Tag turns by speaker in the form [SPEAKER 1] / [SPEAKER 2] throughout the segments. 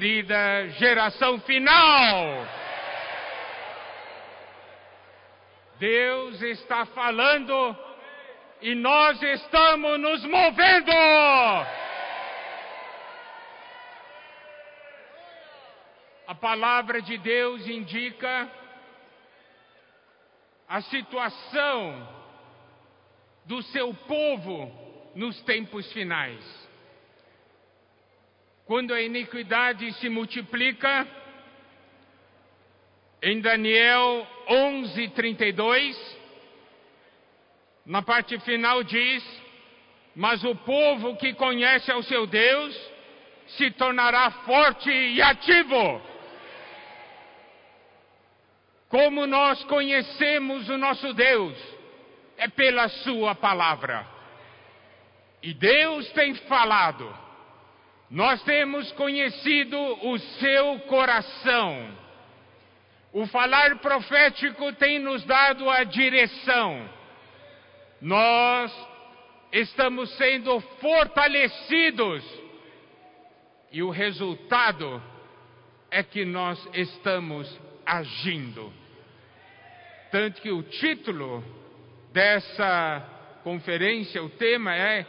[SPEAKER 1] querida geração final. Deus está falando e nós estamos nos movendo. A palavra de Deus indica a situação do seu povo nos tempos finais. Quando a iniquidade se multiplica, em Daniel 11:32, na parte final diz: Mas o povo que conhece ao seu Deus se tornará forte e ativo. Como nós conhecemos o nosso Deus? É pela Sua palavra. E Deus tem falado. Nós temos conhecido o seu coração. O falar profético tem nos dado a direção. Nós estamos sendo fortalecidos. E o resultado é que nós estamos agindo. Tanto que o título dessa conferência, o tema é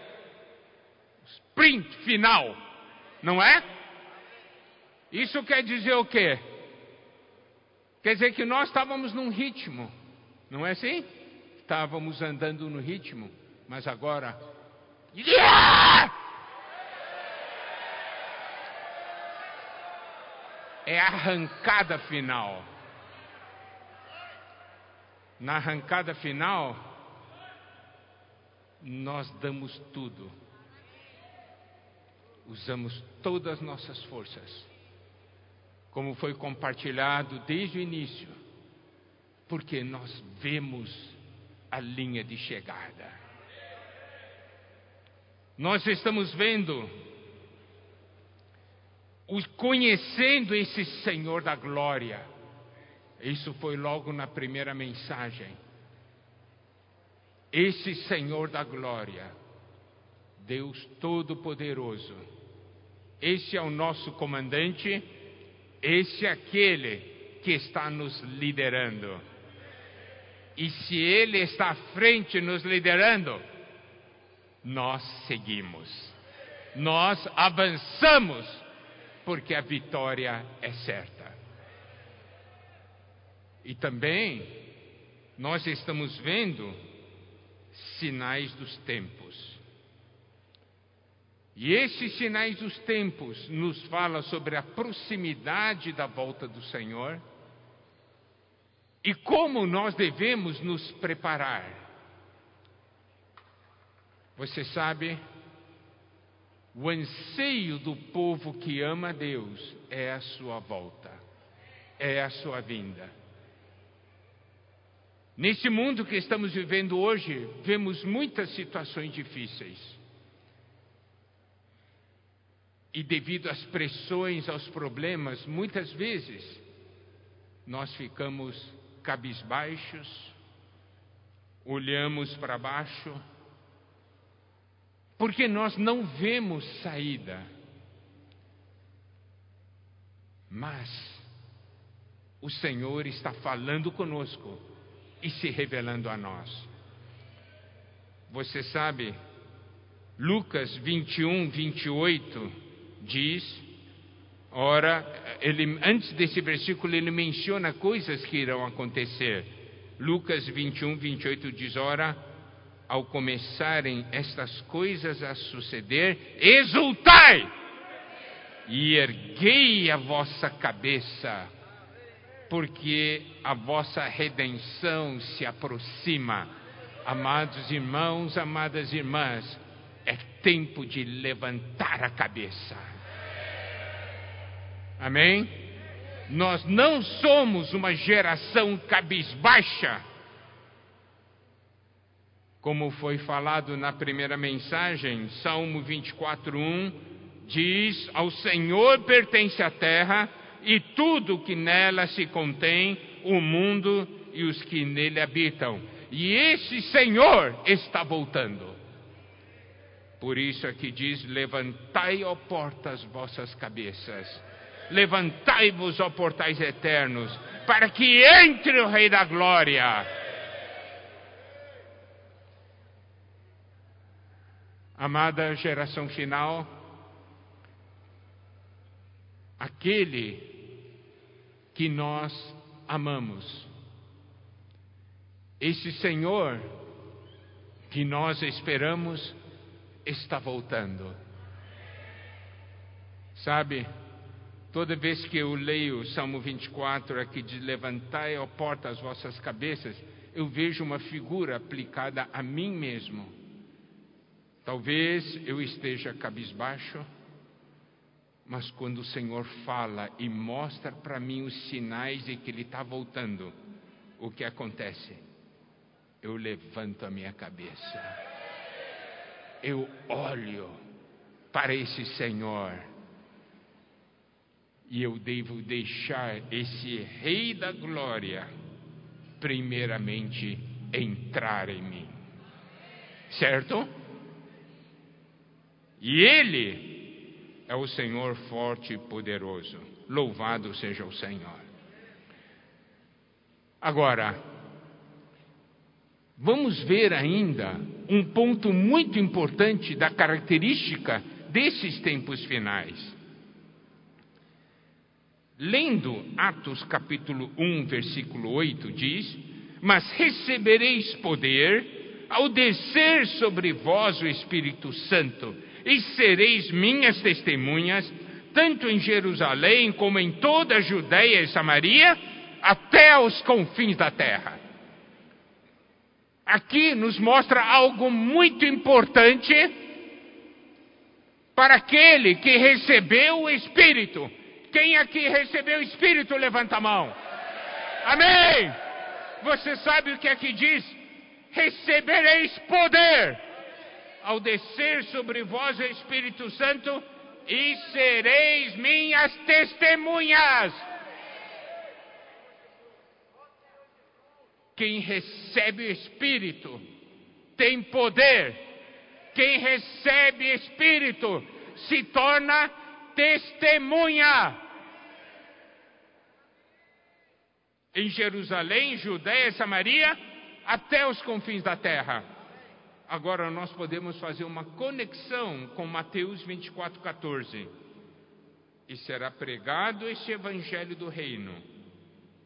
[SPEAKER 1] sprint final, não é? Isso quer dizer o quê? Quer dizer que nós estávamos num ritmo, não é assim? Estávamos andando no ritmo, mas agora. Yeah! É a arrancada final na arrancada final, nós damos tudo. Usamos todas as nossas forças, como foi compartilhado desde o início, porque nós vemos a linha de chegada. Nós estamos vendo, conhecendo esse Senhor da glória isso foi logo na primeira mensagem. Esse Senhor da glória, Deus Todo-Poderoso, esse é o nosso comandante, esse é aquele que está nos liderando. E se Ele está à frente nos liderando, nós seguimos, nós avançamos, porque a vitória é certa. E também nós estamos vendo sinais dos tempos. E esses sinais dos tempos nos fala sobre a proximidade da volta do Senhor e como nós devemos nos preparar. Você sabe, o anseio do povo que ama a Deus é a sua volta, é a sua vinda. Nesse mundo que estamos vivendo hoje, vemos muitas situações difíceis. E devido às pressões, aos problemas, muitas vezes nós ficamos cabisbaixos, olhamos para baixo, porque nós não vemos saída. Mas o Senhor está falando conosco e se revelando a nós. Você sabe, Lucas 21, 28 diz, ora, ele, antes desse versículo ele menciona coisas que irão acontecer. Lucas 21, 28 diz, ora, ao começarem estas coisas a suceder, exultai e erguei a vossa cabeça porque a vossa redenção se aproxima. Amados irmãos, amadas irmãs, é tempo de levantar a cabeça. Amém? Nós não somos uma geração cabisbaixa, como foi falado na primeira mensagem, Salmo 24:1 diz: Ao Senhor pertence a terra e tudo que nela se contém, o mundo e os que nele habitam. E esse Senhor está voltando. Por isso aqui diz: Levantai, ó portas, vossas cabeças, levantai-vos, ó portais eternos, para que entre o Rei da Glória. Amada geração final, aquele que nós amamos, esse Senhor que nós esperamos está voltando. Sabe, toda vez que eu leio o Salmo 24 aqui de levantai, ó porta, as vossas cabeças, eu vejo uma figura aplicada a mim mesmo. Talvez eu esteja cabisbaixo, mas quando o Senhor fala e mostra para mim os sinais de que Ele está voltando, o que acontece? Eu levanto a minha cabeça, eu olho para esse Senhor e eu devo deixar esse Rei da Glória, primeiramente, entrar em mim. Certo? E Ele é o Senhor forte e poderoso. Louvado seja o Senhor. Agora, vamos ver ainda um ponto muito importante da característica desses tempos finais. Lendo Atos capítulo 1, versículo 8, diz: Mas recebereis poder ao descer sobre vós o Espírito Santo, e sereis minhas testemunhas, tanto em Jerusalém como em toda a Judéia e Samaria, até aos confins da terra. Aqui nos mostra algo muito importante para aquele que recebeu o Espírito quem aqui recebeu o Espírito, levanta a mão. Amém. Você sabe o que aqui diz? Recebereis poder ao descer sobre vós o Espírito Santo e sereis minhas testemunhas. Quem recebe o Espírito tem poder. Quem recebe Espírito se torna testemunha. Em Jerusalém, Judéia Samaria, até os confins da terra. Agora nós podemos fazer uma conexão com Mateus 24, 14. E será pregado este evangelho do reino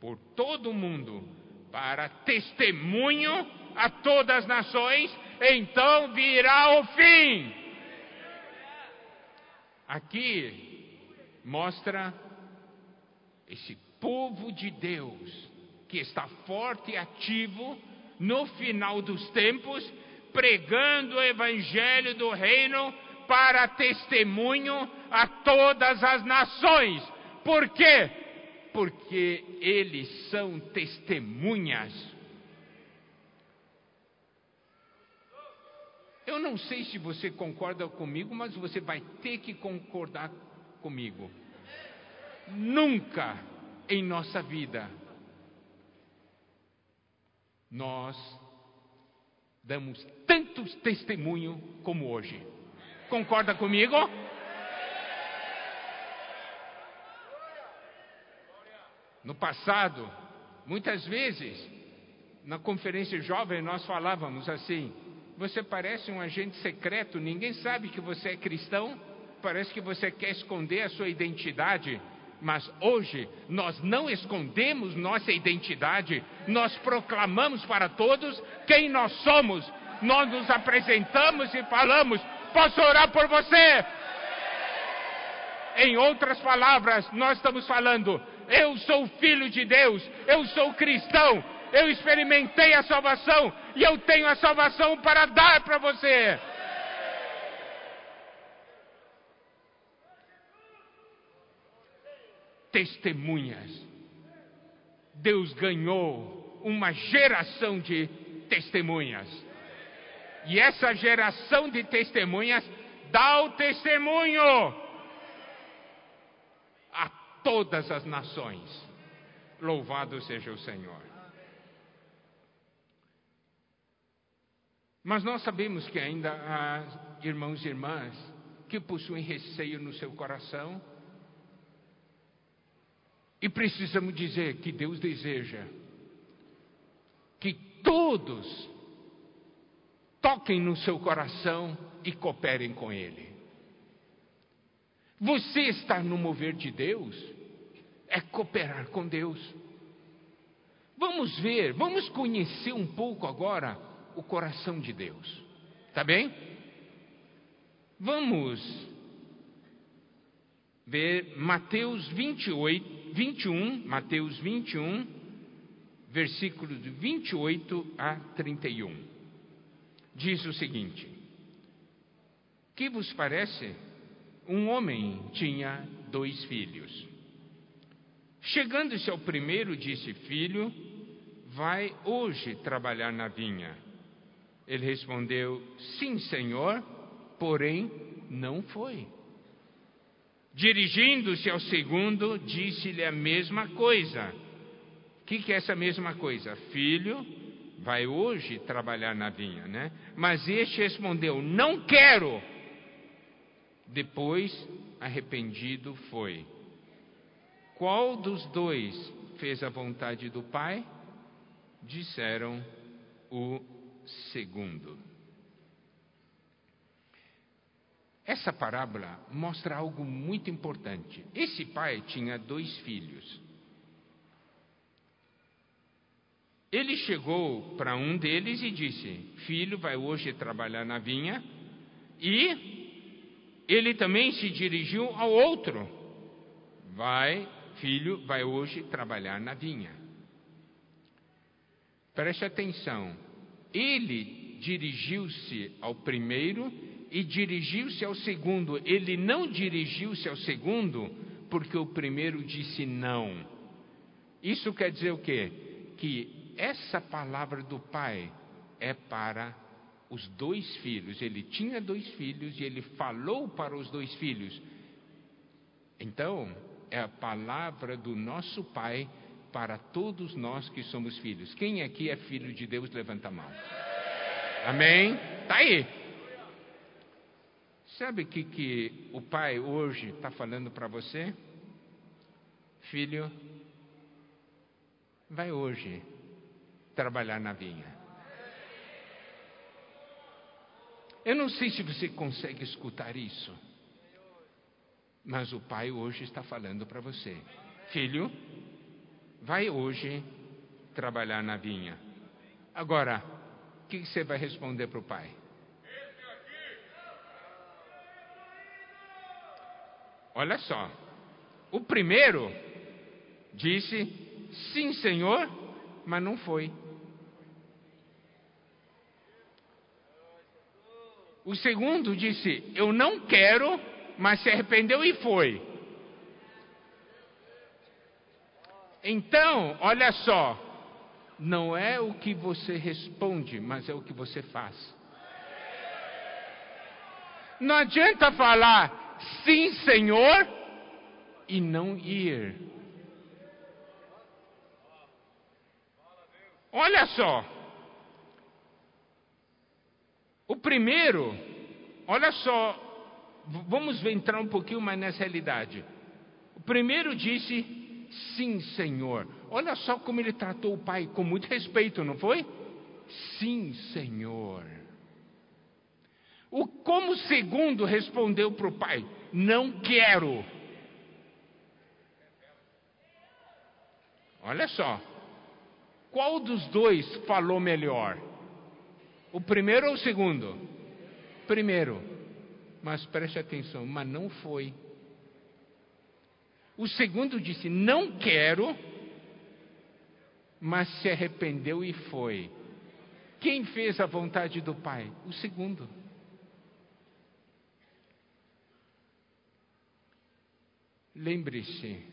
[SPEAKER 1] por todo o mundo, para testemunho a todas as nações, então virá o fim. Aqui mostra esse povo de Deus que está forte e ativo no final dos tempos, pregando o evangelho do reino para testemunho a todas as nações. Por quê? Porque eles são testemunhas Eu não sei se você concorda comigo, mas você vai ter que concordar comigo. Nunca em nossa vida nós damos tantos testemunho como hoje. Concorda comigo? No passado, muitas vezes, na conferência jovem, nós falávamos assim: você parece um agente secreto, ninguém sabe que você é cristão, parece que você quer esconder a sua identidade. Mas hoje nós não escondemos nossa identidade, nós proclamamos para todos quem nós somos. Nós nos apresentamos e falamos: Posso orar por você? Em outras palavras, nós estamos falando: Eu sou filho de Deus, eu sou cristão, eu experimentei a salvação e eu tenho a salvação para dar para você. Testemunhas. Deus ganhou uma geração de testemunhas. E essa geração de testemunhas dá o testemunho todas as nações. Louvado seja o Senhor. Mas nós sabemos que ainda há irmãos e irmãs que possuem receio no seu coração, E precisamos dizer que Deus deseja que todos toquem no seu coração e cooperem com Ele. Você está no mover de Deus, é cooperar com Deus. Vamos ver, vamos conhecer um pouco agora o coração de Deus. Tá bem? Vamos ver Mateus 28, 21, Mateus 21, versículos de 28 a 31. Diz o seguinte: Que vos parece? Um homem tinha dois filhos. Chegando-se ao primeiro, disse: Filho, vai hoje trabalhar na vinha. Ele respondeu: Sim, senhor, porém não foi. Dirigindo-se ao segundo, disse-lhe a mesma coisa. O que, que é essa mesma coisa? Filho, vai hoje trabalhar na vinha, né? Mas este respondeu: Não quero. Depois, arrependido foi. Qual dos dois fez a vontade do Pai? Disseram o segundo. Essa parábola mostra algo muito importante. Esse pai tinha dois filhos. Ele chegou para um deles e disse: Filho, vai hoje trabalhar na vinha. E ele também se dirigiu ao outro: Vai, filho, vai hoje trabalhar na vinha. Preste atenção. Ele dirigiu-se ao primeiro e dirigiu-se ao segundo. Ele não dirigiu-se ao segundo porque o primeiro disse não. Isso quer dizer o quê? Que essa palavra do pai é para os dois filhos. Ele tinha dois filhos e ele falou para os dois filhos. Então, é a palavra do nosso pai para todos nós que somos filhos. Quem aqui é filho de Deus, levanta a mão. Amém? Tá aí. Sabe o que, que o pai hoje está falando para você? Filho, vai hoje trabalhar na vinha. Eu não sei se você consegue escutar isso, mas o pai hoje está falando para você: Filho, vai hoje trabalhar na vinha. Agora, o que você vai responder para o pai? Olha só. O primeiro disse: Sim, senhor, mas não foi. O segundo disse: Eu não quero, mas se arrependeu e foi. Então, olha só, não é o que você responde, mas é o que você faz. Não adianta falar, sim, Senhor, e não ir. Olha só. O primeiro, olha só, vamos entrar um pouquinho mais nessa realidade. O primeiro disse, sim, Senhor. Olha só como ele tratou o pai, com muito respeito, não foi? Sim, Senhor. O como segundo respondeu para o pai: Não quero. Olha só. Qual dos dois falou melhor? O primeiro ou o segundo? Primeiro. Mas preste atenção, mas não foi. O segundo disse: Não quero, mas se arrependeu e foi. Quem fez a vontade do Pai? O segundo. Lembre-se,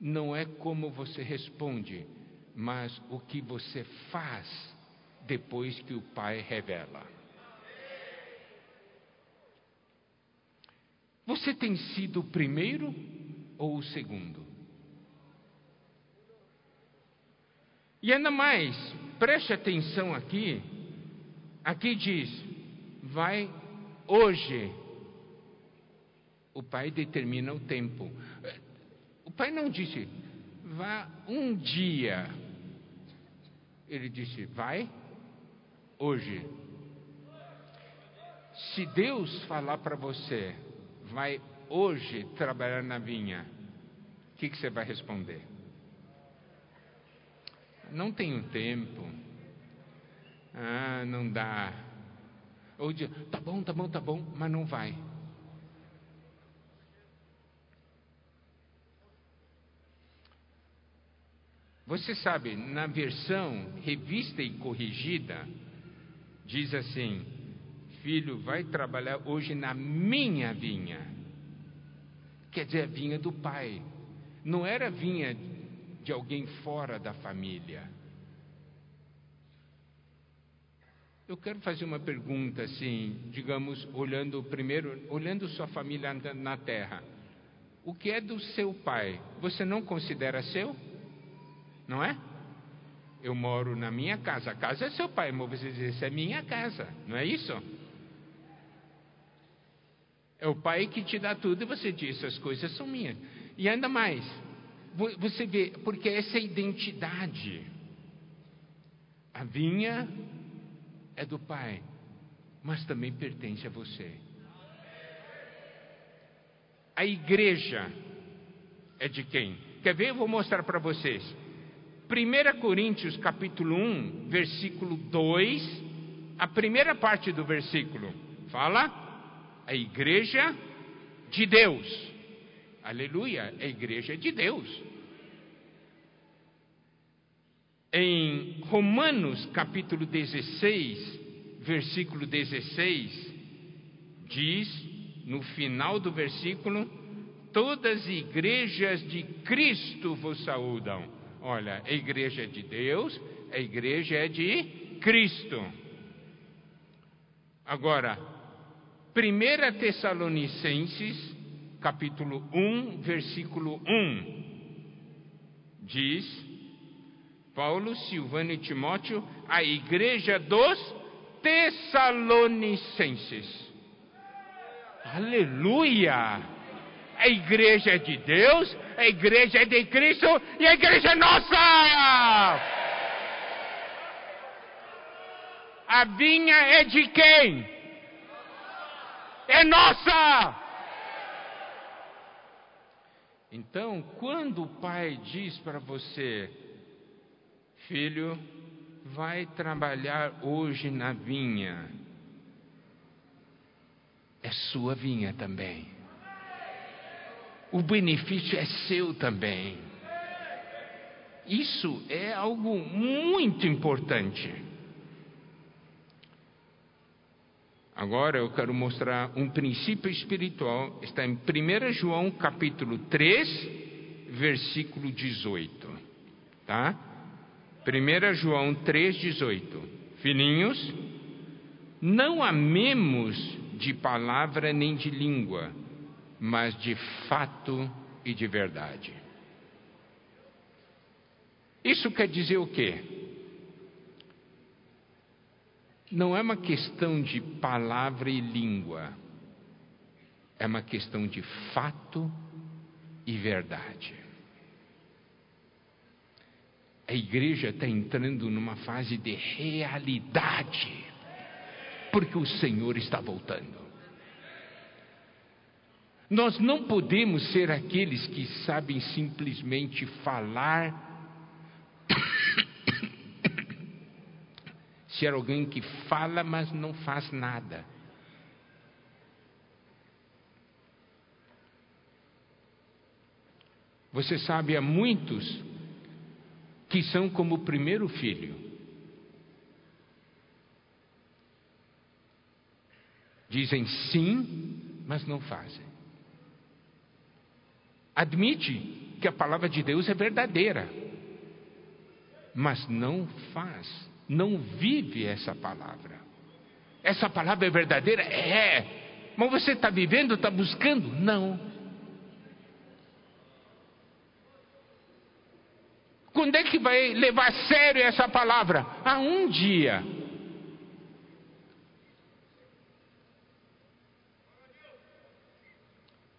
[SPEAKER 1] não é como você responde, mas o que você faz depois que o Pai revela. Você tem sido o primeiro ou o segundo? E ainda mais, preste atenção aqui. Aqui diz: vai hoje o pai determina o tempo. O pai não disse, vá um dia. Ele disse: Vai hoje. Se Deus falar para você, vai hoje trabalhar na vinha, o que, que você vai responder? Não tenho tempo. Ah, não dá. Ou diz, tá bom, tá bom, tá bom, mas não vai. Você sabe, na versão revista e corrigida, diz assim: Filho, vai trabalhar hoje na minha vinha. Quer dizer, a vinha do pai. Não era a vinha de alguém fora da família. Eu quero fazer uma pergunta assim, digamos, olhando primeiro, olhando sua família na terra. O que é do seu pai? Você não considera seu? Não é? Eu moro na minha casa, a casa é seu pai, mas você diz, essa é minha casa, não é isso? É o pai que te dá tudo e você diz, essas coisas são minhas. E ainda mais, você vê, porque essa é identidade. A vinha é do pai, mas também pertence a você. A igreja é de quem? Quer ver? Eu vou mostrar para vocês. 1 Coríntios capítulo 1, versículo 2, a primeira parte do versículo fala a igreja de Deus. Aleluia, a igreja de Deus. Em Romanos capítulo 16, versículo 16, diz, no final do versículo, todas as igrejas de Cristo vos saúdam. Olha, a igreja é de Deus, a igreja é de Cristo. Agora, 1 Tessalonicenses, capítulo 1, versículo 1, diz: Paulo, Silvano e Timóteo, a igreja dos Tessalonicenses. Aleluia! A igreja é de Deus, a igreja é de Cristo e a igreja é nossa! A vinha é de quem? É nossa. Então, quando o pai diz para você, filho, vai trabalhar hoje na vinha, é sua vinha também. O benefício é seu também. Isso é algo muito importante. Agora eu quero mostrar um princípio espiritual, está em 1 João capítulo 3, versículo 18. Tá? 1 João 3, 18. Filhinhos, não amemos de palavra nem de língua, mas de fato e de verdade. Isso quer dizer o quê? Não é uma questão de palavra e língua, é uma questão de fato e verdade. A igreja está entrando numa fase de realidade, porque o Senhor está voltando. Nós não podemos ser aqueles que sabem simplesmente falar ser alguém que fala, mas não faz nada. Você sabe, há muitos que são como o primeiro filho. Dizem sim, mas não fazem. Admite que a palavra de Deus é verdadeira, mas não faz não vive essa palavra. Essa palavra é verdadeira? É. Mas você está vivendo, está buscando? Não. Quando é que vai levar a sério essa palavra? Ah, um dia.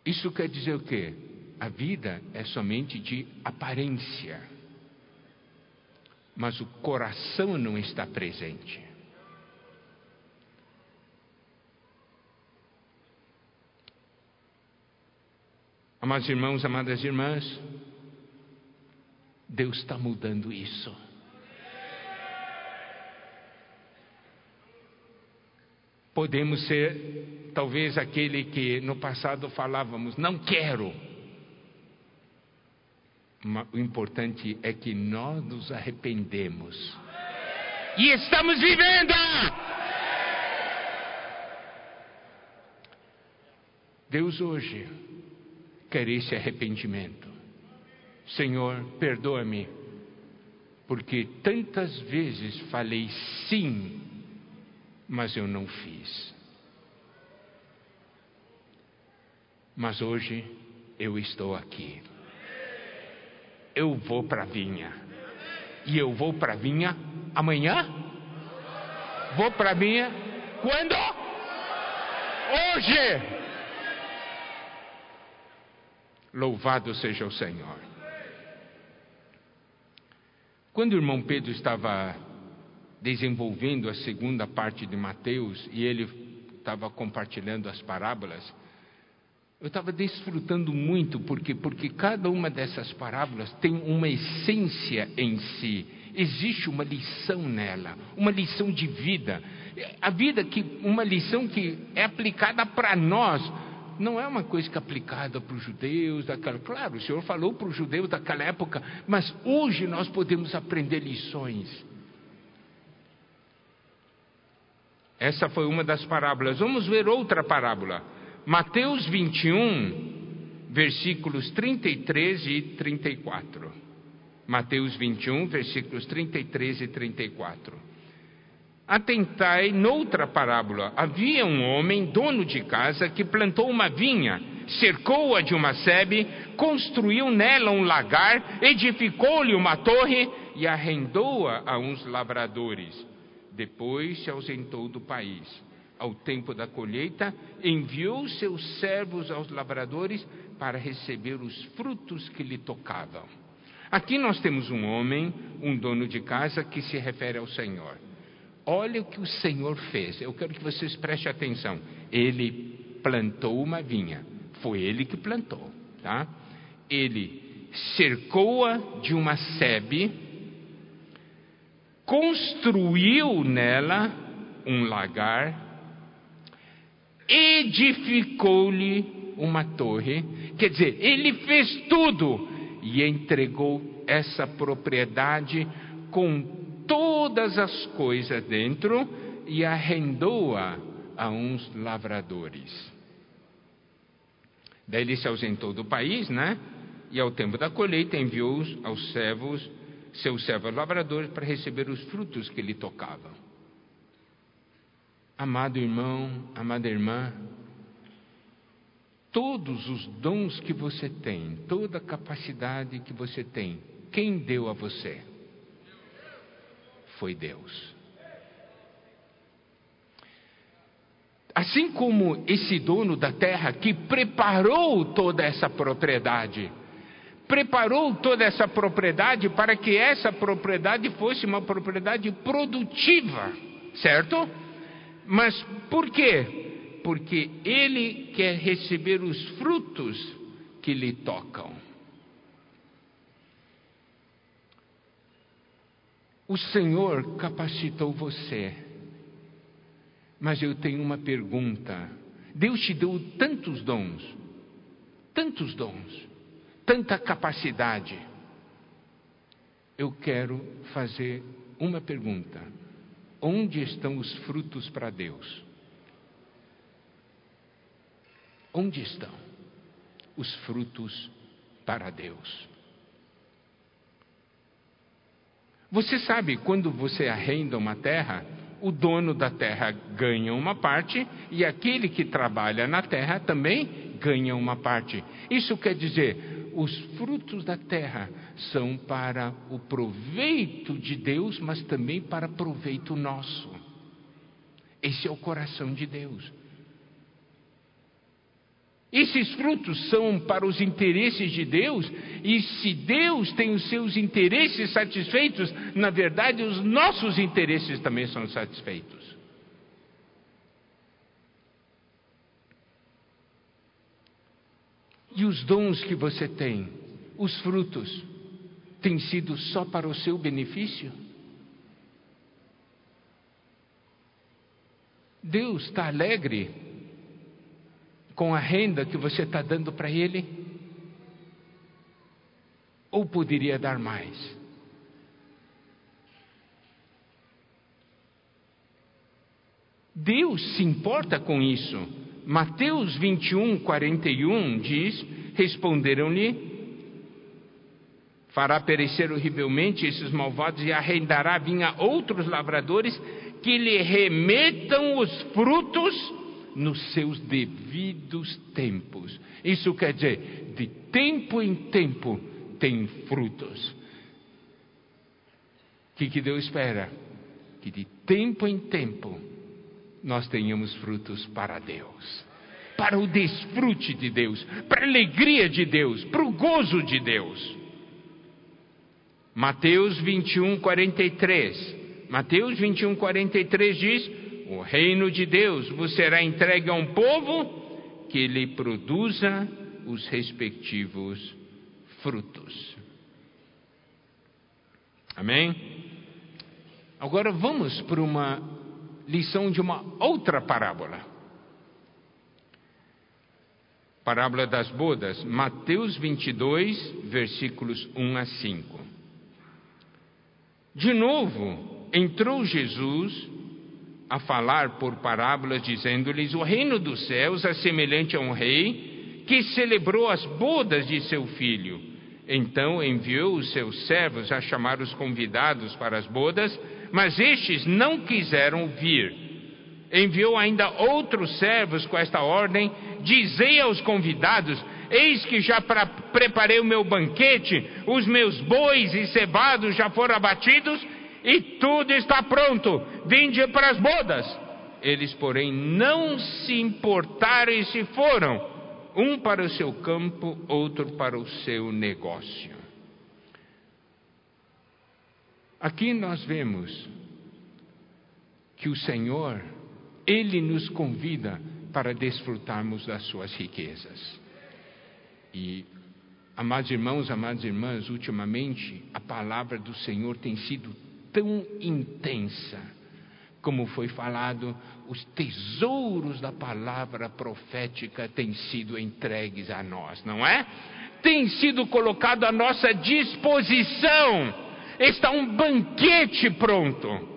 [SPEAKER 1] Isso quer dizer o quê? a vida é somente de aparência, mas o coração não está presente. Amados irmãos, amadas irmãs, Deus está mudando isso. Podemos ser, talvez, aquele que no passado falávamos, não quero. O importante é que nós nos arrependemos. E estamos vivendo! Deus hoje quer esse arrependimento. Senhor, perdoa-me, porque tantas vezes falei sim, mas eu não fiz. Mas hoje eu estou aqui. Eu vou para a vinha. E eu vou para a vinha amanhã? Vou para a vinha quando? Hoje! Louvado seja o Senhor. Quando o irmão Pedro estava desenvolvendo a segunda parte de Mateus e ele estava compartilhando as parábolas, eu estava desfrutando muito porque porque cada uma dessas parábolas tem uma essência em si. Existe uma lição nela, uma lição de vida. A vida que uma lição que é aplicada para nós, não é uma coisa que é aplicada para os judeus daquela. Claro, o Senhor falou para os judeus daquela época, mas hoje nós podemos aprender lições. Essa foi uma das parábolas. Vamos ver outra parábola. Mateus 21, versículos 33 e 34. Mateus 21, versículos 33 e 34. Atentai noutra parábola: havia um homem, dono de casa, que plantou uma vinha, cercou-a de uma sebe, construiu nela um lagar, edificou-lhe uma torre e arrendou-a a uns lavradores. Depois se ausentou do país. Ao tempo da colheita, enviou seus servos aos lavradores para receber os frutos que lhe tocavam. Aqui nós temos um homem, um dono de casa, que se refere ao Senhor. Olha o que o Senhor fez. Eu quero que vocês prestem atenção. Ele plantou uma vinha. Foi ele que plantou, tá? Ele cercou-a de uma sebe, construiu nela um lagar, edificou-lhe uma torre. Quer dizer, ele fez tudo e entregou essa propriedade com todas as coisas dentro e arrendou-a a uns lavradores. Daí ele se ausentou do país, né? E ao tempo da colheita enviou aos servos, seus servos lavradores, para receber os frutos que lhe tocavam. Amado irmão, amada irmã, todos os dons que você tem, toda a capacidade que você tem, quem deu a você? foi Deus. Assim como esse dono da terra que preparou toda essa propriedade, preparou toda essa propriedade para que essa propriedade fosse uma propriedade produtiva, certo? Mas por quê? Porque ele quer receber os frutos que lhe tocam. O Senhor capacitou você. Mas eu tenho uma pergunta. Deus te deu tantos dons, tantos dons, tanta capacidade. Eu quero fazer uma pergunta: onde estão os frutos para Deus? Onde estão os frutos para Deus? Você sabe, quando você arrenda uma terra, o dono da terra ganha uma parte e aquele que trabalha na terra também ganha uma parte. Isso quer dizer, os frutos da terra são para o proveito de Deus, mas também para proveito nosso. Esse é o coração de Deus. Esses frutos são para os interesses de Deus, e se Deus tem os seus interesses satisfeitos, na verdade os nossos interesses também são satisfeitos. E os dons que você tem, os frutos, têm sido só para o seu benefício? Deus está alegre com a renda que você está dando para ele? Ou poderia dar mais? Deus se importa com isso. Mateus 21, 41 diz: Responderam-lhe: Fará perecer horrivelmente esses malvados e arrendará vinha outros lavradores que lhe remetam os frutos nos seus devidos tempos. Isso quer dizer, de tempo em tempo tem frutos. O que, que Deus espera? Que de tempo em tempo nós tenhamos frutos para Deus, para o desfrute de Deus, para a alegria de Deus, para o gozo de Deus. Mateus 21, 43. Mateus 21, 43 diz: o reino de Deus vos será entregue a um povo que lhe produza os respectivos frutos. Amém? Agora vamos para uma lição de uma outra parábola. Parábola das bodas, Mateus 22, versículos 1 a 5. De novo, entrou Jesus a falar por parábolas, dizendo-lhes: O reino dos céus é semelhante a um rei que celebrou as bodas de seu filho. Então enviou os seus servos a chamar os convidados para as bodas, mas estes não quiseram vir. Enviou ainda outros servos com esta ordem: Dizei aos convidados: Eis que já pra, preparei o meu banquete, os meus bois e cebados já foram abatidos e tudo está pronto, vinde para as bodas. Eles, porém, não se importaram e se foram, um para o seu campo, outro para o seu negócio. Aqui nós vemos que o Senhor, Ele nos convida para desfrutarmos das suas riquezas. E, amados irmãos, amadas irmãs, ultimamente a palavra do Senhor tem sido tão intensa, como foi falado, os tesouros da palavra profética têm sido entregues a nós, não é? Tem sido colocado à nossa disposição, está um banquete pronto.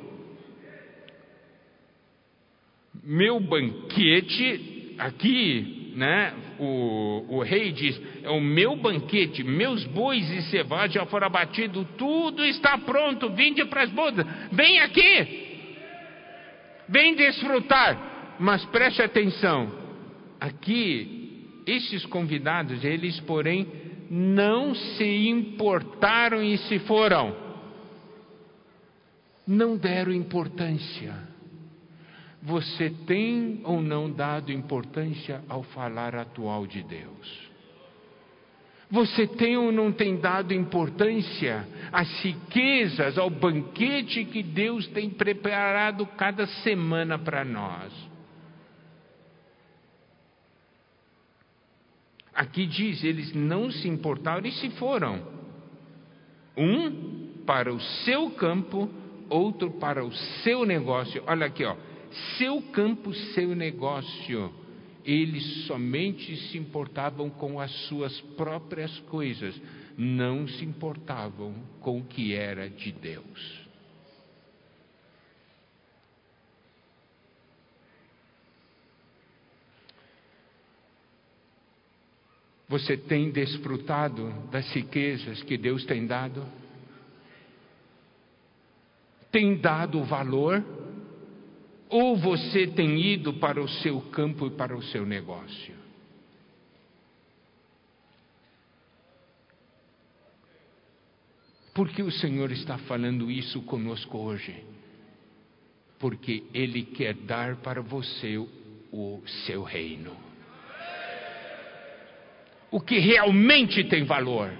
[SPEAKER 1] Meu banquete aqui né, o, o rei diz: É o meu banquete, meus bois e cevados já foram abatidos, tudo está pronto, vinde para as bodas, vem aqui, vem desfrutar. Mas preste atenção, aqui, esses convidados, eles, porém, não se importaram e se foram, não deram importância você tem ou não dado importância ao falar atual de Deus? Você tem ou não tem dado importância às riquezas, ao banquete que Deus tem preparado cada semana para nós? Aqui diz: eles não se importaram e se foram. Um para o seu campo, outro para o seu negócio. Olha aqui, ó seu campo, seu negócio. Eles somente se importavam com as suas próprias coisas, não se importavam com o que era de Deus. Você tem desfrutado das riquezas que Deus tem dado? Tem dado valor? Ou você tem ido para o seu campo e para o seu negócio? Por que o Senhor está falando isso conosco hoje? Porque Ele quer dar para você o seu reino. o que realmente tem valor.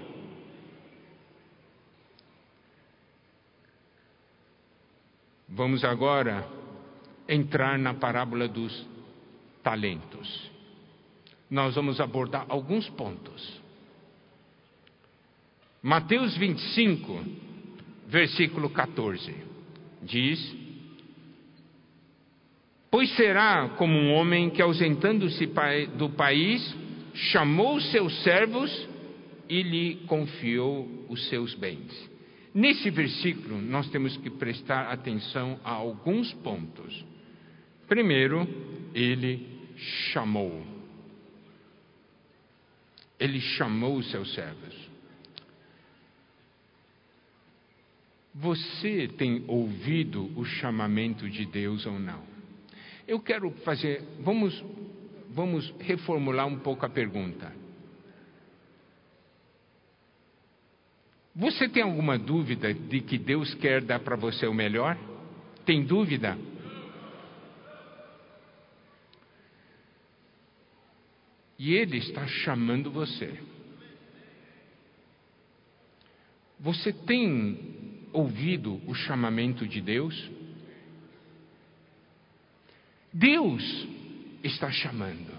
[SPEAKER 1] Vamos agora entrar na parábola dos talentos. Nós vamos abordar alguns pontos. Mateus 25, versículo 14, diz: Pois será como um homem que, ausentando-se do país, chamou seus servos e lhe confiou os seus bens. Nesse versículo, nós temos que prestar atenção a alguns pontos. Primeiro, ele chamou. Ele chamou os seus servos. Você tem ouvido o chamamento de Deus ou não? Eu quero fazer, vamos, vamos reformular um pouco a pergunta. Você tem alguma dúvida de que Deus quer dar para você o melhor? Tem dúvida? E Ele está chamando você. Você tem ouvido o chamamento de Deus? Deus está chamando.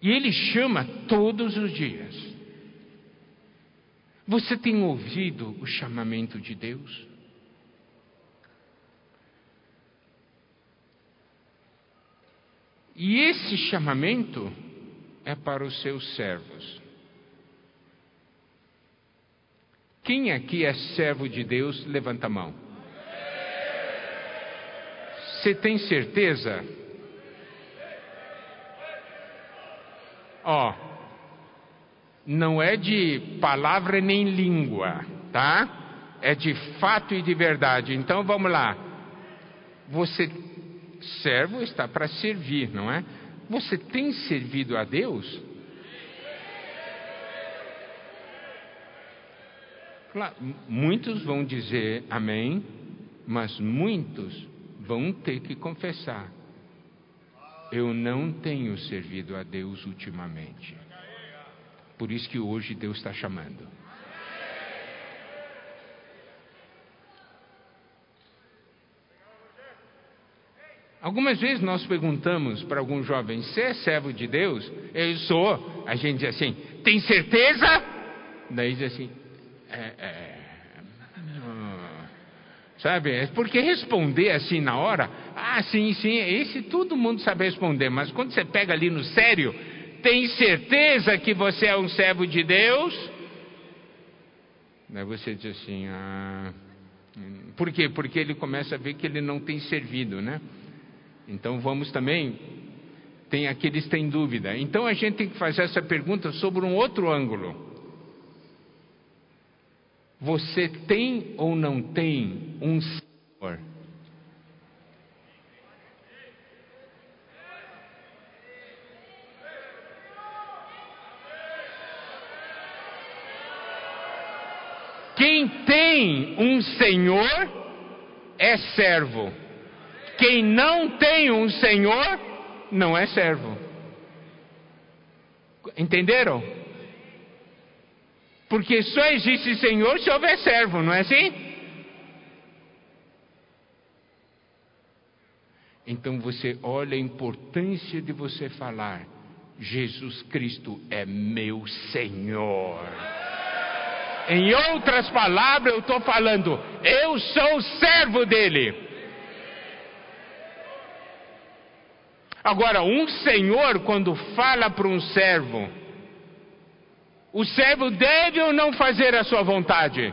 [SPEAKER 1] E Ele chama todos os dias. Você tem ouvido o chamamento de Deus? E esse chamamento é para os seus servos. Quem aqui é servo de Deus, levanta a mão. Você tem certeza? Ó, não é de palavra nem língua, tá? É de fato e de verdade. Então vamos lá. Você, servo, está para servir, não é? Você tem servido a Deus? Claro, muitos vão dizer amém, mas muitos vão ter que confessar: eu não tenho servido a Deus ultimamente. Por isso que hoje Deus está chamando. Algumas vezes nós perguntamos para algum jovem: Você é servo de Deus? Eu sou. A gente diz assim: Tem certeza? Daí diz assim: É. é sabe? É porque responder assim na hora, ah, sim, sim, esse todo mundo sabe responder, mas quando você pega ali no sério, tem certeza que você é um servo de Deus? Daí você diz assim, ah, por quê? Porque ele começa a ver que ele não tem servido, né? Então vamos também, tem aqueles que têm dúvida. Então a gente tem que fazer essa pergunta sobre um outro ângulo. Você tem ou não tem um Senhor? Quem tem um senhor é servo. Quem não tem um senhor não é servo. Entenderam? Porque só existe senhor se houver servo, não é assim? Então você olha a importância de você falar: Jesus Cristo é meu Senhor. Em outras palavras, eu estou falando, eu sou servo dele. Agora, um senhor, quando fala para um servo, o servo deve ou não fazer a sua vontade?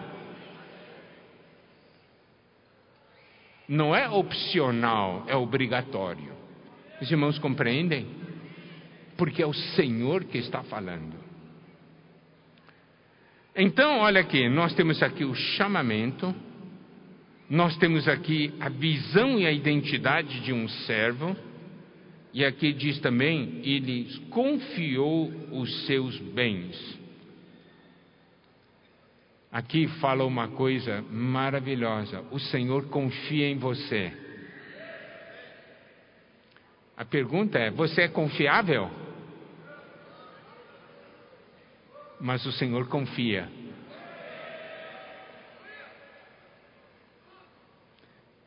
[SPEAKER 1] Não é opcional, é obrigatório. Os irmãos compreendem? Porque é o Senhor que está falando. Então, olha aqui, nós temos aqui o chamamento, nós temos aqui a visão e a identidade de um servo, e aqui diz também: ele confiou os seus bens. Aqui fala uma coisa maravilhosa: o Senhor confia em você. A pergunta é: você é confiável? mas o Senhor confia.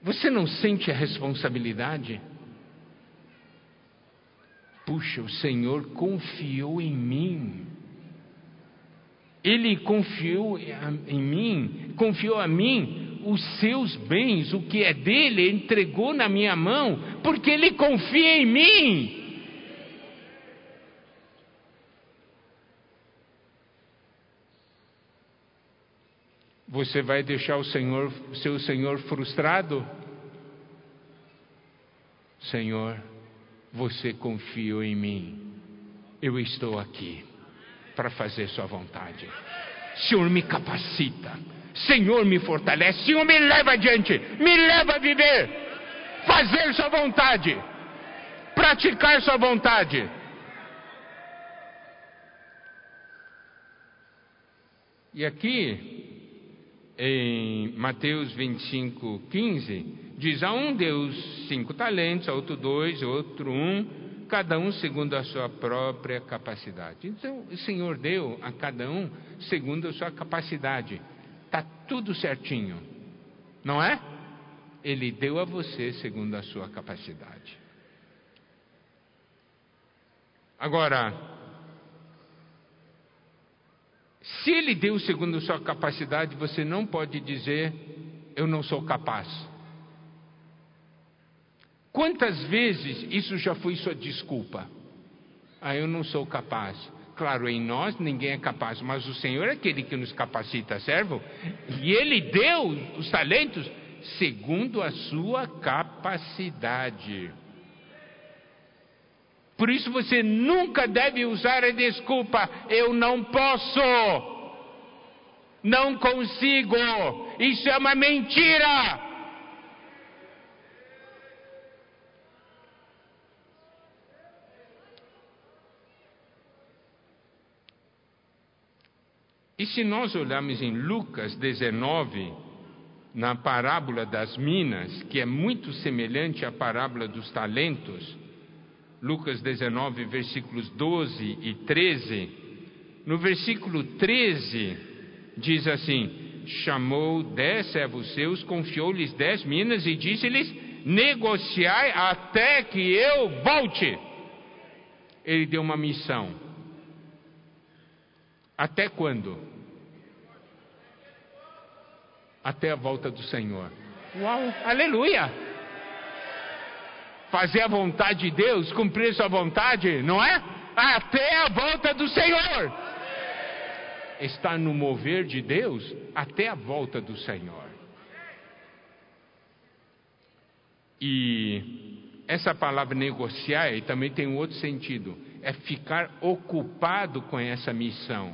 [SPEAKER 1] Você não sente a responsabilidade? Puxa, o Senhor confiou em mim. Ele confiou em mim, confiou a mim os seus bens, o que é dele, entregou na minha mão, porque ele confia em mim. Você vai deixar o Senhor, seu Senhor frustrado? Senhor, você confiou em mim. Eu estou aqui para fazer Sua vontade. Senhor, me capacita. Senhor, me fortalece. Senhor, me leva adiante. Me leva a viver. Fazer Sua vontade. Praticar Sua vontade. E aqui, em Mateus 25, 15, diz: a um Deus cinco talentos, a outro dois, a outro um, cada um segundo a sua própria capacidade. Então, o Senhor deu a cada um segundo a sua capacidade. Está tudo certinho, não é? Ele deu a você segundo a sua capacidade. Agora, se ele deu segundo a sua capacidade, você não pode dizer, eu não sou capaz. Quantas vezes isso já foi sua desculpa? Ah, eu não sou capaz. Claro, em nós ninguém é capaz, mas o Senhor é aquele que nos capacita, servo. E Ele deu os talentos segundo a sua capacidade. Por isso você nunca deve usar a desculpa, eu não posso, não consigo, isso é uma mentira. E se nós olharmos em Lucas 19, na parábola das minas, que é muito semelhante à parábola dos talentos, Lucas 19, versículos 12 e 13, no versículo 13 diz assim: Chamou dez servos seus, confiou-lhes dez minas e disse-lhes: Negociai até que eu volte. Ele deu uma missão até quando? Até a volta do Senhor. Uau, aleluia! Fazer a vontade de Deus, cumprir sua vontade, não é? Até a volta do Senhor. Está no mover de Deus até a volta do Senhor. E essa palavra negociar também tem um outro sentido é ficar ocupado com essa missão.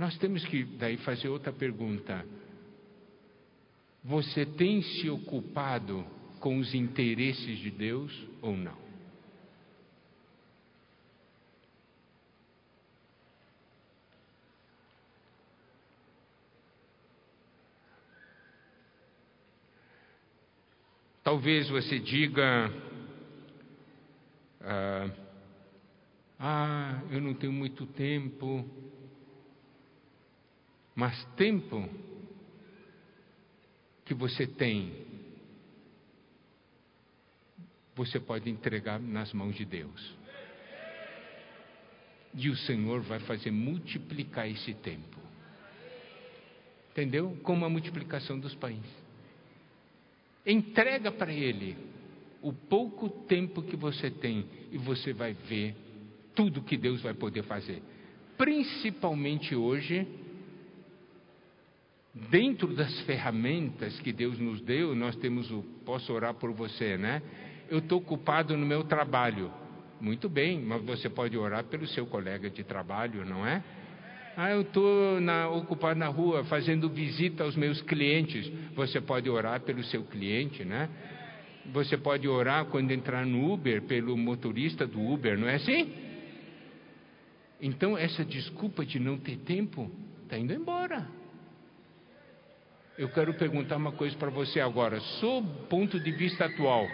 [SPEAKER 1] Nós temos que daí fazer outra pergunta. Você tem se ocupado com os interesses de Deus ou não? Talvez você diga, ah, ah, eu não tenho muito tempo. Mas tempo que você tem, você pode entregar nas mãos de Deus. E o Senhor vai fazer multiplicar esse tempo. Entendeu? Como a multiplicação dos pães. Entrega para Ele o pouco tempo que você tem e você vai ver tudo que Deus vai poder fazer. Principalmente hoje, dentro das ferramentas que Deus nos deu, nós temos o posso orar por você, né? Eu estou ocupado no meu trabalho. Muito bem, mas você pode orar pelo seu colega de trabalho, não é? Ah, eu estou ocupado na rua fazendo visita aos meus clientes. Você pode orar pelo seu cliente, né? Você pode orar quando entrar no Uber pelo motorista do Uber, não é assim? Então, essa desculpa de não ter tempo está indo embora. Eu quero perguntar uma coisa para você agora, sob ponto de vista atual: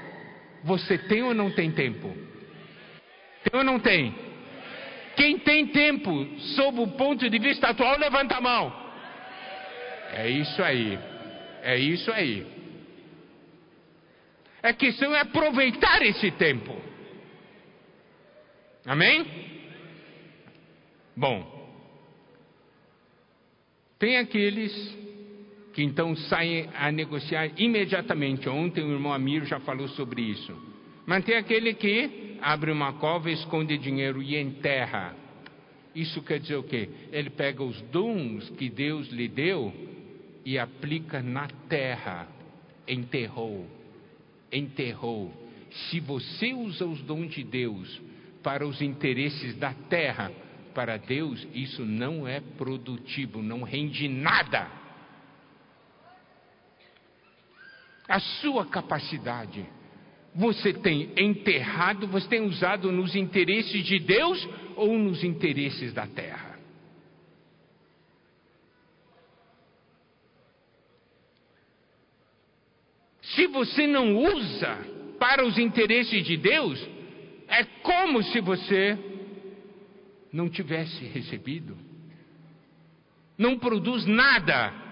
[SPEAKER 1] você tem ou não tem tempo? Tem ou não tem? Quem tem tempo, sob o ponto de vista atual, levanta a mão. É isso aí. É isso aí. A questão é aproveitar esse tempo. Amém? Bom, tem aqueles que então saem a negociar imediatamente. Ontem o irmão Amir já falou sobre isso. Mas tem aquele que abre uma cova, esconde dinheiro e enterra. Isso quer dizer o quê? Ele pega os dons que Deus lhe deu e aplica na terra. Enterrou. Enterrou. Se você usa os dons de Deus para os interesses da terra, para Deus isso não é produtivo, não rende nada. A sua capacidade você tem enterrado, você tem usado nos interesses de Deus ou nos interesses da terra? Se você não usa para os interesses de Deus, é como se você não tivesse recebido. Não produz nada.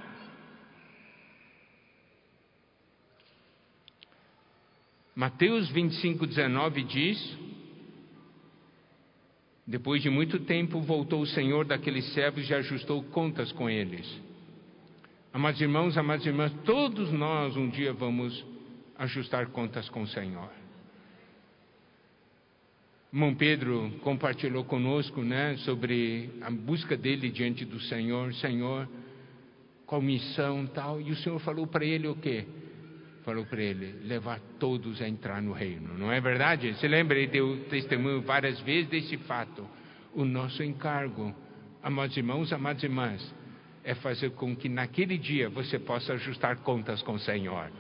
[SPEAKER 1] Mateus 25, 19 diz: Depois de muito tempo voltou o Senhor daqueles servos e ajustou contas com eles. Amados irmãos, amadas irmãs, todos nós um dia vamos ajustar contas com o Senhor irmão Pedro compartilhou conosco, né, sobre a busca dele diante do Senhor, Senhor, qual missão tal, e o Senhor falou para ele o quê? Falou para ele, levar todos a entrar no reino, não é verdade? Você lembra, ele deu testemunho várias vezes desse fato. O nosso encargo, amados irmãos, amadas irmãs, é fazer com que naquele dia você possa ajustar contas com o Senhor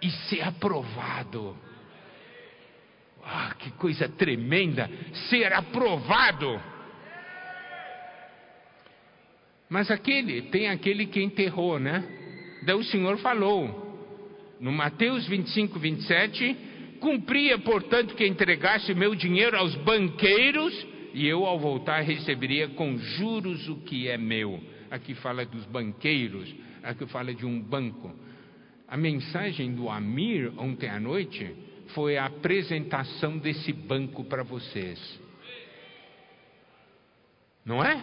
[SPEAKER 1] e ser aprovado ah, que coisa tremenda! Ser aprovado. Mas aquele, tem aquele que enterrou, né? Daí o Senhor falou, no Mateus 25, 27, cumpria, portanto, que entregasse meu dinheiro aos banqueiros, e eu, ao voltar, receberia com juros o que é meu. Aqui fala dos banqueiros, aqui fala de um banco. A mensagem do Amir ontem à noite foi a apresentação desse banco para vocês. Não é?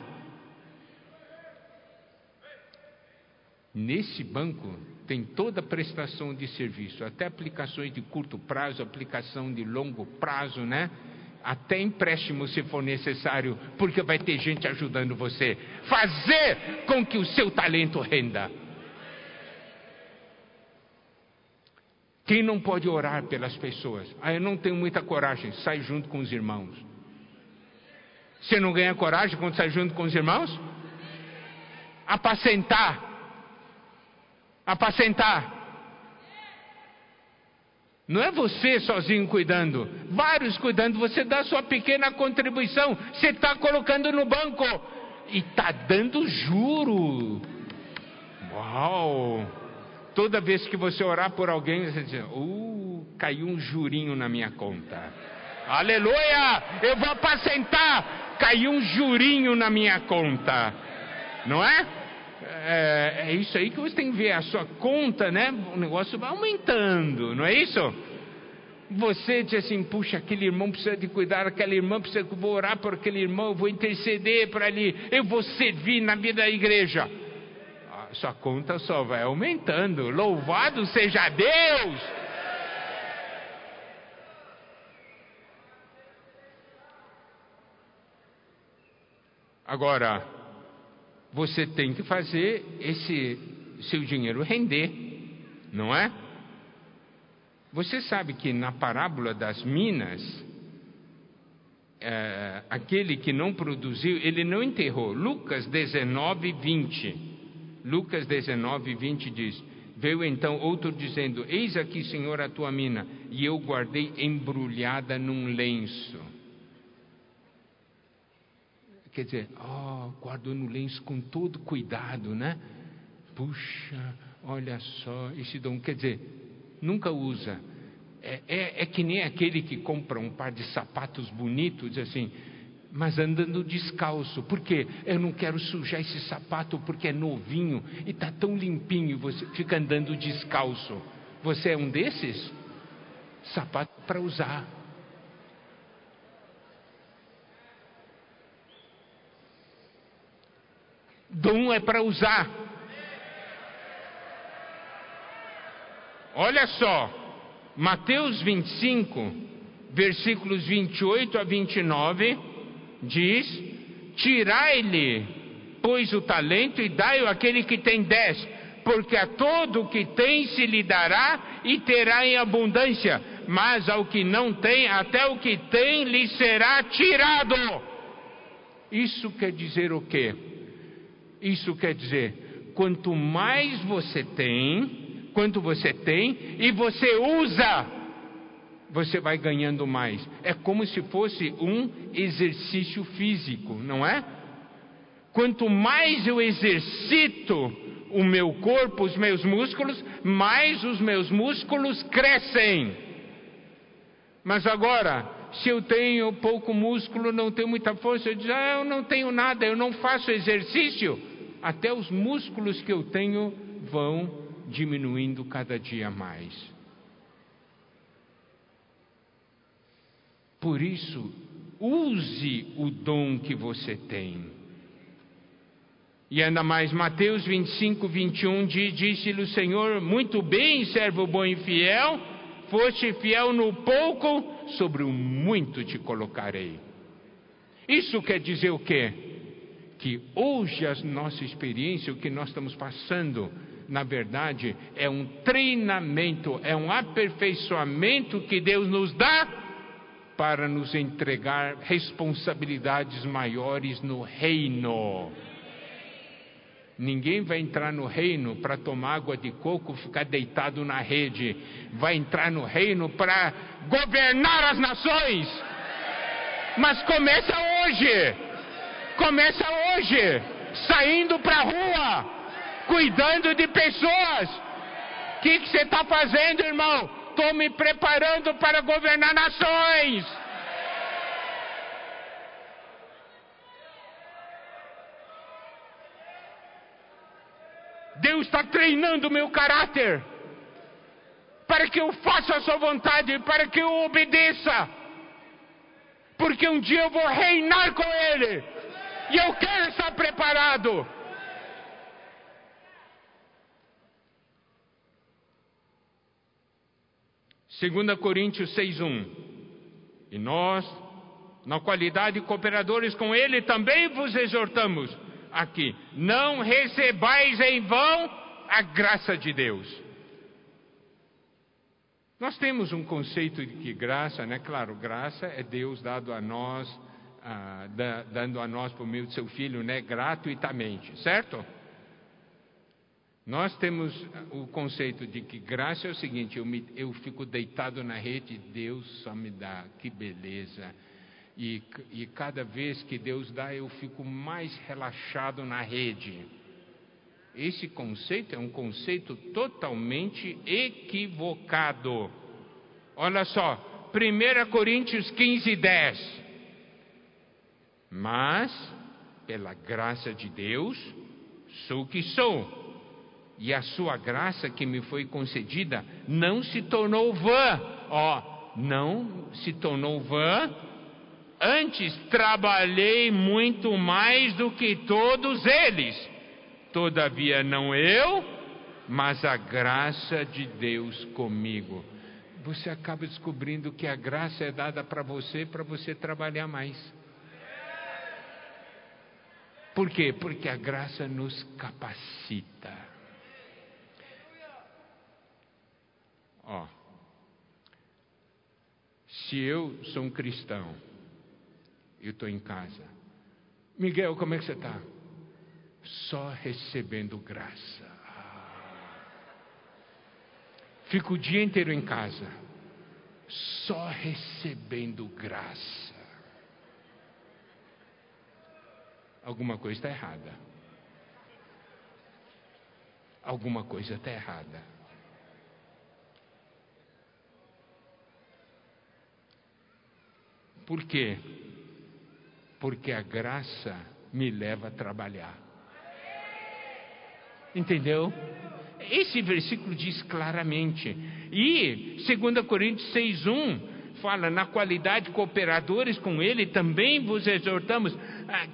[SPEAKER 1] Nesse banco tem toda a prestação de serviço, até aplicações de curto prazo, aplicação de longo prazo, né? Até empréstimo se for necessário, porque vai ter gente ajudando você. Fazer com que o seu talento renda. Quem não pode orar pelas pessoas? Ah, eu não tenho muita coragem. Sai junto com os irmãos. Você não ganha coragem quando sai junto com os irmãos? Apacentar. Apacentar. Não é você sozinho cuidando, vários cuidando, você dá sua pequena contribuição, você está colocando no banco e está dando juro. Uau! Toda vez que você orar por alguém, você diz: Uh, caiu um jurinho na minha conta. Aleluia! Eu vou apacentar. Caiu um jurinho na minha conta. Não é? É? É, isso aí que você tem que ver. A sua conta, né? O negócio vai aumentando, não é isso? Você diz assim: puxa, aquele irmão precisa de cuidar, aquela irmã precisa eu vou orar por aquele irmão, eu vou interceder para ali, eu vou servir na vida da igreja sua conta só vai aumentando. Louvado seja Deus! Agora, você tem que fazer esse seu dinheiro render, não é? Você sabe que na parábola das minas, é, aquele que não produziu, ele não enterrou. Lucas 19, 20. Lucas 19, 20 diz: Veio então outro dizendo: Eis aqui, Senhor, a tua mina, e eu guardei embrulhada num lenço. Quer dizer, oh, guardou no lenço com todo cuidado, né? Puxa, olha só, esse dom. Quer dizer, nunca usa. É, é, é que nem aquele que compra um par de sapatos bonitos, assim, mas andando descalço. Por quê? Eu não quero sujar esse sapato porque é novinho e está tão limpinho você fica andando descalço. Você é um desses? Sapato para usar. Dom é para usar. Olha só, Mateus 25, versículos 28 a 29, diz: Tirai-lhe, pois, o talento e dai-o àquele que tem dez, porque a todo o que tem se lhe dará e terá em abundância, mas ao que não tem, até o que tem lhe será tirado. Isso quer dizer o quê? Isso quer dizer, quanto mais você tem, quanto você tem e você usa, você vai ganhando mais. É como se fosse um exercício físico, não é? Quanto mais eu exercito o meu corpo, os meus músculos, mais os meus músculos crescem. Mas agora, se eu tenho pouco músculo, não tenho muita força, eu digo, ah, eu não tenho nada, eu não faço exercício até os músculos que eu tenho vão diminuindo cada dia mais. Por isso, use o dom que você tem. E ainda mais, Mateus 25, 21 diz: Disse-lhe o Senhor: Muito bem, servo bom e fiel, foste fiel no pouco, sobre o muito te colocarei. Isso quer dizer o quê? Que hoje a nossa experiência, o que nós estamos passando, na verdade, é um treinamento, é um aperfeiçoamento que Deus nos dá para nos entregar responsabilidades maiores no reino. Ninguém vai entrar no reino para tomar água de coco, ficar deitado na rede. Vai entrar no reino para governar as nações. Mas começa hoje. Começa hoje, saindo para a rua, cuidando de pessoas. O que você está fazendo, irmão? Estou me preparando para governar nações. Deus está treinando meu caráter para que eu faça a sua vontade, para que eu obedeça, porque um dia eu vou reinar com Ele. E eu quero estar preparado. Segunda Coríntios 6:1. E nós, na qualidade de cooperadores com ele, também vos exortamos aqui: não recebais em vão a graça de Deus. Nós temos um conceito de que graça, né? Claro, graça é Deus dado a nós ah, da, dando a nós por meio do seu filho, né, gratuitamente, certo? Nós temos o conceito de que graça é o seguinte: eu, me, eu fico deitado na rede, Deus só me dá, que beleza. E, e cada vez que Deus dá, eu fico mais relaxado na rede. Esse conceito é um conceito totalmente equivocado. Olha só, 1 Coríntios 15, 10. Mas, pela graça de Deus, sou o que sou. E a sua graça que me foi concedida não se tornou vã. Ó, não se tornou vã. Antes trabalhei muito mais do que todos eles. Todavia, não eu, mas a graça de Deus comigo. Você acaba descobrindo que a graça é dada para você para você trabalhar mais. Por quê? Porque a graça nos capacita. Ó, se eu sou um cristão, eu estou em casa. Miguel, como é que você está? Só recebendo graça. Fico o dia inteiro em casa, só recebendo graça. Alguma coisa está errada. Alguma coisa está errada. Por quê? Porque a graça me leva a trabalhar. Entendeu? Esse versículo diz claramente. E 2 Coríntios 6,1 fala: na qualidade cooperadores com Ele, também vos exortamos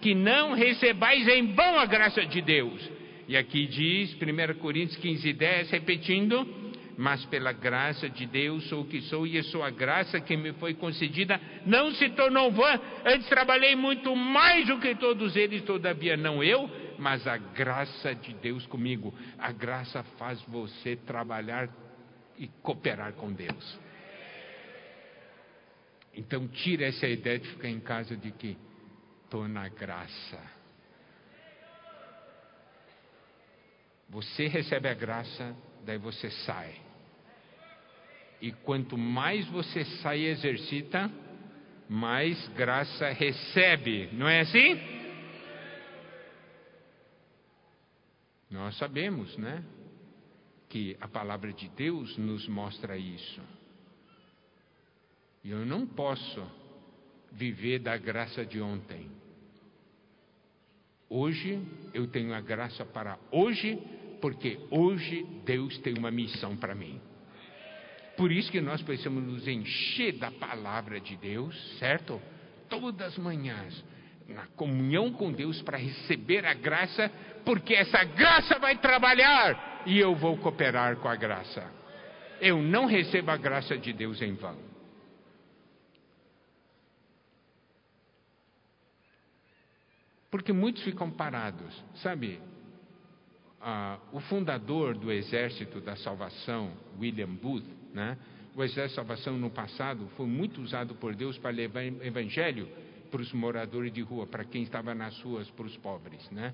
[SPEAKER 1] que não recebais em vão a graça de Deus. E aqui diz, 1 Coríntios 15,10, repetindo: Mas pela graça de Deus sou o que sou, e a sua graça que me foi concedida não se tornou vã. Antes trabalhei muito mais do que todos eles, todavia não eu, mas a graça de Deus comigo. A graça faz você trabalhar e cooperar com Deus. Então tira essa ideia de ficar em casa de que estou na graça. Você recebe a graça, daí você sai. E quanto mais você sai e exercita, mais graça recebe. Não é assim? Nós sabemos, né? Que a palavra de Deus nos mostra isso. E eu não posso viver da graça de ontem. Hoje eu tenho a graça para hoje, porque hoje Deus tem uma missão para mim. Por isso que nós precisamos nos encher da palavra de Deus, certo? Todas as manhãs, na comunhão com Deus para receber a graça porque essa graça vai trabalhar e eu vou cooperar com a graça. Eu não recebo a graça de Deus em vão. Porque muitos ficam parados, sabe? Ah, o fundador do Exército da Salvação, William Booth, né? o Exército da Salvação no passado foi muito usado por Deus para levar evangelho para os moradores de rua, para quem estava nas ruas, para os pobres, né?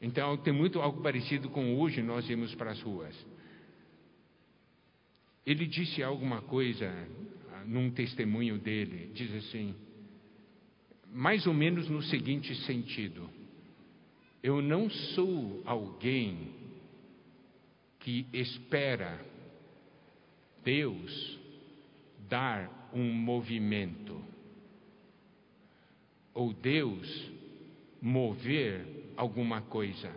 [SPEAKER 1] Então tem muito algo parecido com hoje nós irmos para as ruas. Ele disse alguma coisa ah, num testemunho dele, diz assim, mais ou menos no seguinte sentido: eu não sou alguém que espera Deus dar um movimento ou Deus mover alguma coisa.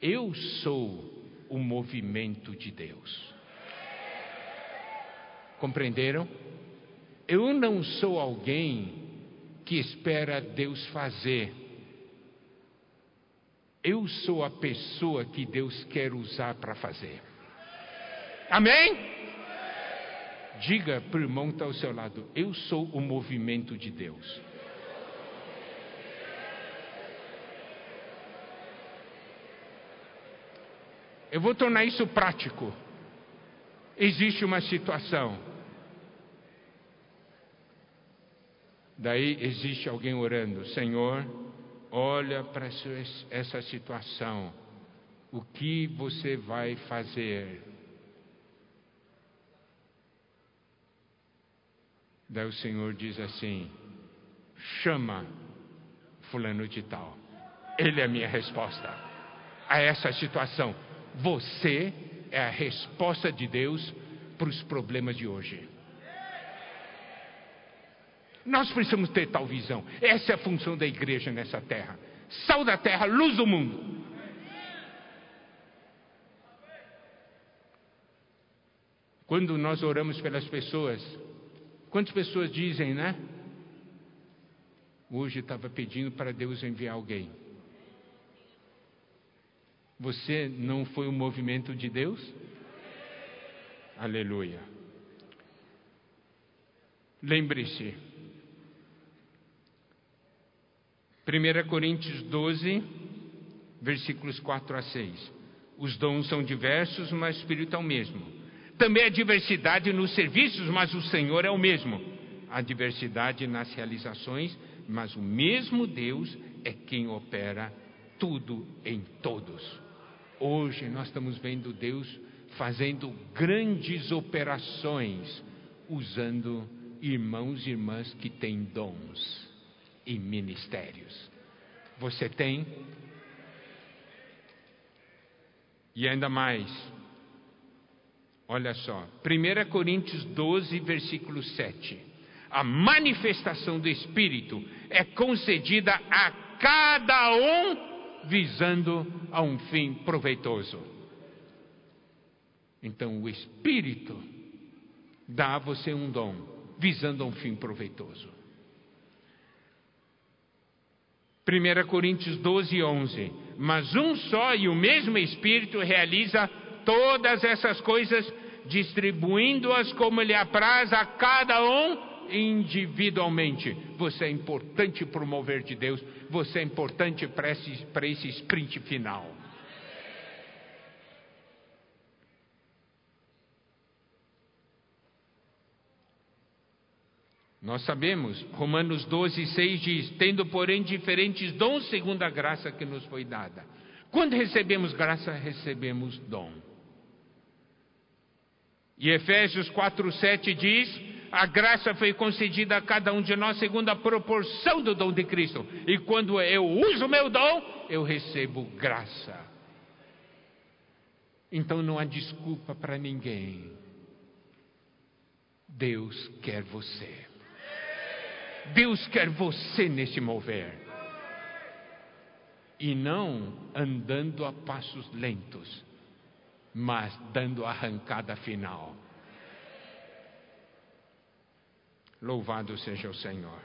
[SPEAKER 1] Eu sou o movimento de Deus. Compreenderam? Eu não sou alguém que espera Deus fazer. Eu sou a pessoa que Deus quer usar para fazer. Amém? Diga para o irmão que está ao seu lado: Eu sou o movimento de Deus. Eu vou tornar isso prático. Existe uma situação. Daí existe alguém orando: Senhor, olha para essa situação. O que você vai fazer? Daí o Senhor diz assim: chama Fulano de Tal. Ele é a minha resposta a essa situação. Você é a resposta de Deus para os problemas de hoje. Nós precisamos ter tal visão. Essa é a função da igreja nessa terra. Sal da terra, luz do mundo. Quando nós oramos pelas pessoas, quantas pessoas dizem, né? Hoje estava pedindo para Deus enviar alguém. Você não foi um movimento de Deus? Aleluia. Lembre-se. 1 Coríntios 12, versículos 4 a 6. Os dons são diversos, mas o Espírito é o mesmo. Também há diversidade nos serviços, mas o Senhor é o mesmo. Há diversidade nas realizações, mas o mesmo Deus é quem opera tudo em todos. Hoje nós estamos vendo Deus fazendo grandes operações, usando irmãos e irmãs que têm dons e ministérios. Você tem? E ainda mais, olha só, 1 Coríntios 12, versículo 7. a manifestação do Espírito é concedida a cada um visando a um fim proveitoso. Então, o Espírito dá a você um dom visando a um fim proveitoso. 1 Coríntios 12, 11. Mas um só e o mesmo Espírito realiza todas essas coisas, distribuindo-as como lhe apraz a cada um individualmente. Você é importante para o mover de Deus, você é importante para esse, esse sprint final. Nós sabemos, Romanos 12, 6 diz: Tendo, porém, diferentes dons segundo a graça que nos foi dada. Quando recebemos graça, recebemos dom. E Efésios 4, 7 diz: A graça foi concedida a cada um de nós segundo a proporção do dom de Cristo. E quando eu uso o meu dom, eu recebo graça. Então não há desculpa para ninguém. Deus quer você. Deus quer você nesse mover. E não andando a passos lentos, mas dando a arrancada final. Louvado seja o Senhor.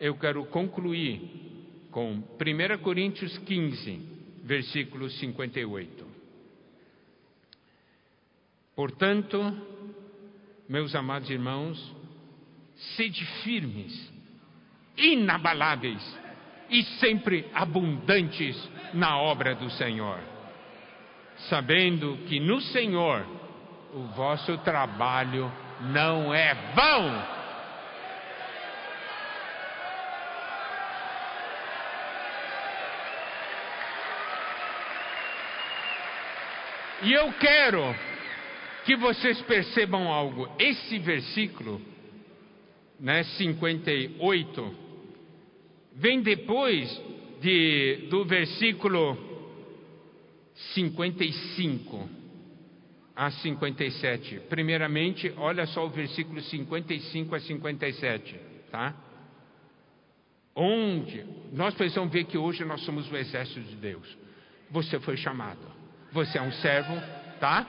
[SPEAKER 1] Eu quero concluir com 1 Coríntios 15, versículo 58. Portanto, meus amados irmãos, sede firmes, inabaláveis e sempre abundantes na obra do Senhor, sabendo que no Senhor o vosso trabalho não é vão. E eu quero que vocês percebam algo. Esse versículo né, 58, vem depois de, do versículo 55 a 57. Primeiramente, olha só o versículo 55 a 57, tá? Onde nós precisamos ver que hoje nós somos o exército de Deus. Você foi chamado. Você é um servo, tá?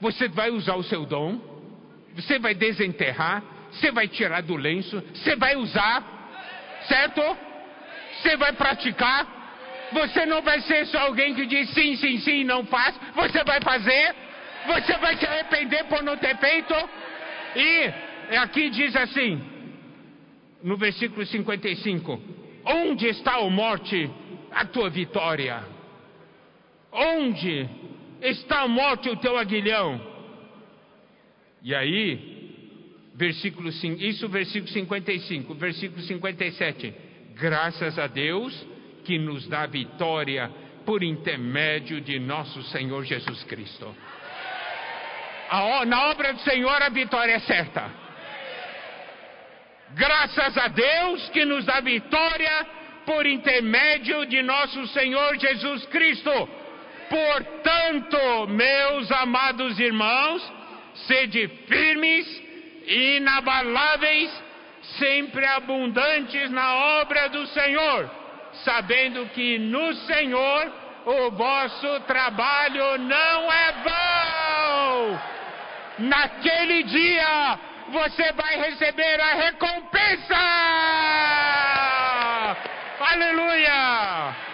[SPEAKER 1] Você vai usar o seu dom. Você vai desenterrar você vai tirar do lenço, você vai usar, certo? Você vai praticar. Você não vai ser só alguém que diz sim, sim, sim não faz. Você vai fazer. Você vai se arrepender por não ter feito. E aqui diz assim, no versículo 55: Onde está, a morte, a tua vitória? Onde está a morte, o teu aguilhão? E aí, versículo 5, isso versículo 55, versículo 57. Graças a Deus que nos dá vitória por intermédio de nosso Senhor Jesus Cristo. A, na obra do Senhor a vitória é certa. Graças a Deus que nos dá vitória por intermédio de nosso Senhor Jesus Cristo. Portanto, meus amados irmãos, sede firmes inabaláveis, sempre abundantes na obra do Senhor, sabendo que no Senhor o vosso trabalho não é vão. Naquele dia você vai receber a recompensa. Aleluia!